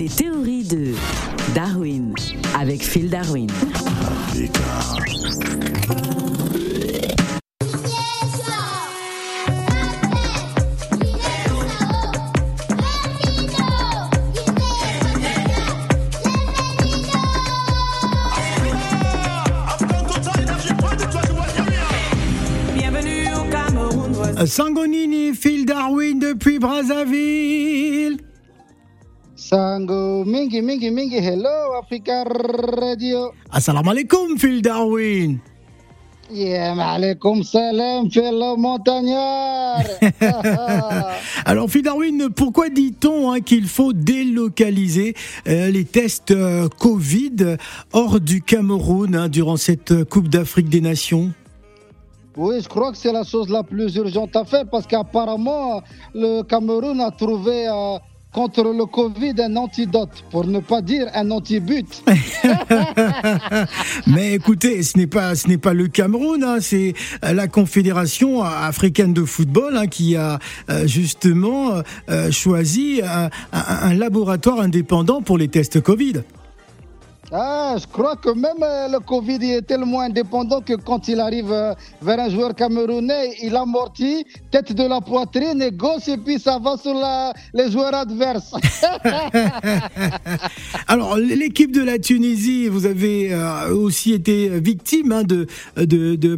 Les théories de Darwin avec Phil Darwin. Sangonini, Phil Darwin depuis Brazzaville. Sango. Mingi mingi mingi. Hello Africa Radio. Assalamu alaikum, Phil Darwin. Yeah alaikum salam fellow montagnard. Alors, Phil Darwin, pourquoi dit-on hein, qu'il faut délocaliser euh, les tests euh, Covid hors du Cameroun hein, durant cette euh, Coupe d'Afrique des Nations? Oui je crois que c'est la chose la plus urgente à faire parce qu'apparemment le Cameroun a trouvé euh, contre le Covid un antidote pour ne pas dire un antibut Mais écoutez, ce n'est pas ce n'est pas le Cameroun, hein, c'est euh, la Confédération africaine de football hein, qui a euh, justement euh, choisi un, un- un laboratoire indépendant pour les tests Covid. Ah, je crois que même euh, le Covid est tellement indépendant que quand il arrive euh, vers un joueur camerounais, il amortit, tête de la poitrine et gauche, et puis ça va sur la- les joueurs adverses. Alors l'équipe de la Tunisie, vous avez euh, aussi été victime hein, de, de, de-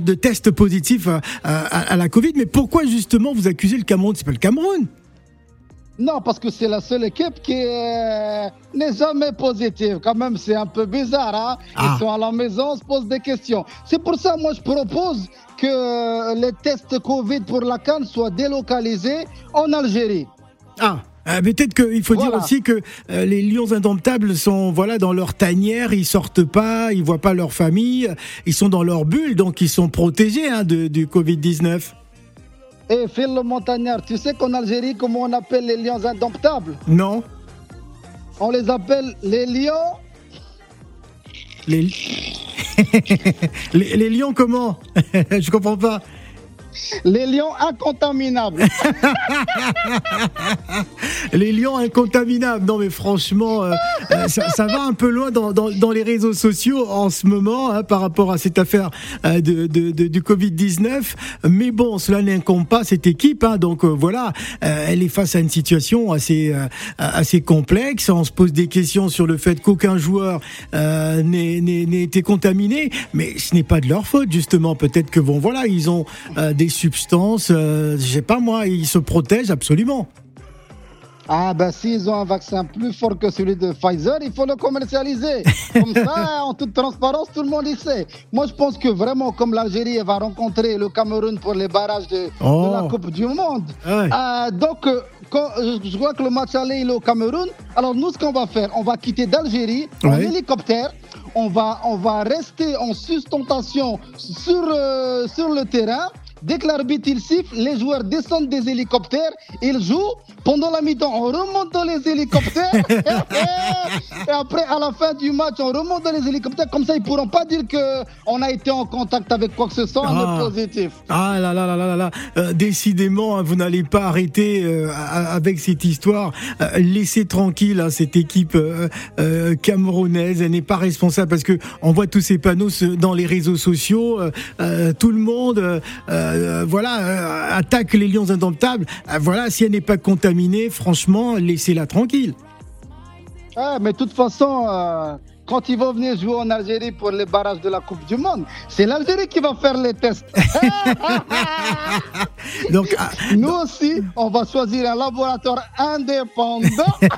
de tests positifs à- à la Covid. Mais pourquoi justement vous accusez le Cameroun? C'est pas le Cameroun. Non, parce que c'est la seule équipe qui euh, n'est jamais positive. Quand même, c'est un peu bizarre. Hein? Ah. Ils sont à la maison, on se pose des questions. C'est pour ça, moi, je propose que les tests Covid pour la Cannes soient délocalisés en Algérie. Ah. euh, mais Peut-être qu'il faut dire aussi que euh, les lions indomptables sont voilà dans leur tanière, ils sortent pas, ils voient pas leur famille, ils sont dans leur bulle, donc ils sont protégés hein, de, du Covid 19. Et Phil le Montagnard, tu sais qu'en Algérie, comment on appelle les lions indomptables? Non, On les appelle les lions? les... les les lions comment? Je comprends pas. Les lions incontaminables. Les lions incontaminables. Non, mais franchement, euh, euh, ça, va un peu loin dans, les réseaux sociaux en ce moment hein, par rapport à cette affaire euh, de, du Covid-19. Mais bon, cela n'incombe pas cette équipe. hein. donc voilà, elle est face à une situation assez, assez complexe. On se pose des questions sur le fait qu'aucun joueur n'ait été contaminé. Mais ce n'est pas de leur faute, justement. Peut-être que, bon, voilà, ils ont des substances, euh, je sais pas moi, ils se protègent absolument. Ah ben s'ils ont un vaccin plus fort que celui de Pfizer, il faut le commercialiser. Comme ça, en toute transparence, tout le monde y sait. Moi, je pense que vraiment, comme l'Algérie va rencontrer le Cameroun pour les barrages de, de Oh. la Coupe du Monde, Ouais. euh, donc euh, quand, euh, je crois que le match aller est au Cameroun. Alors nous, ce qu'on va faire, on va quitter d'Algérie en hélicoptère. On va, on va rester en sustentation sur, euh, sur le terrain. Dès que l'arbitre il siffle, les joueurs descendent des hélicoptères, ils jouent. Pendant la mi-temps, on remonte dans les hélicoptères. et après, à la fin du match, on remonte dans les hélicoptères. Comme ça, ils pourront pas dire que on a été en contact avec quoi que ce soit, Ah. est positif. Ah là là là là là là, Euh, décidément, hein, vous n'allez pas arrêter euh, avec cette histoire. Euh, laissez tranquille hein, cette équipe camerounaise. Elle n'est pas responsable parce que on voit tous ces panneaux dans les réseaux sociaux. tout le monde, euh, euh, voilà, euh, attaque les lions indomptables. Euh, voilà, si elle n'est pas contaminée, franchement, laissez-la tranquille. Ah, mais de toute façon, quand ils vont venir jouer en Algérie pour les barrages de la Coupe du Monde, c'est l'Algérie qui va faire les tests. Donc, ah, Nous aussi, on va choisir un laboratoire indépendant.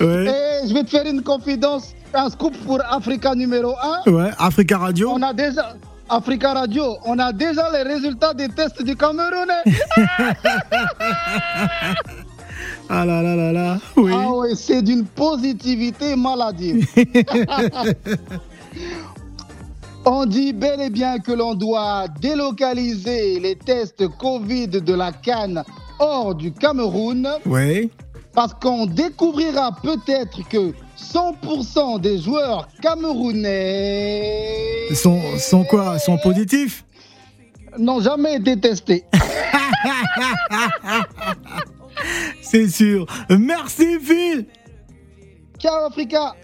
ouais, Et je vais te faire une confidence, un scoop pour Africa numéro 1. ouais, Africa Radio. On a déjà, Africa Radio, on a déjà les résultats des tests du Cameroun. hein. Ah là là là là, oui. Ah oui, c'est d'une positivité maladive. On dit bel et bien que l'on doit délocaliser les tests Covid de la Cannes hors du Cameroun. Oui. Parce qu'on découvrira peut-être que 100% des joueurs camerounais. Sont, sont quoi? Sont positifs? N'ont jamais été testés. C'est sûr. Merci Phil Ciao Africa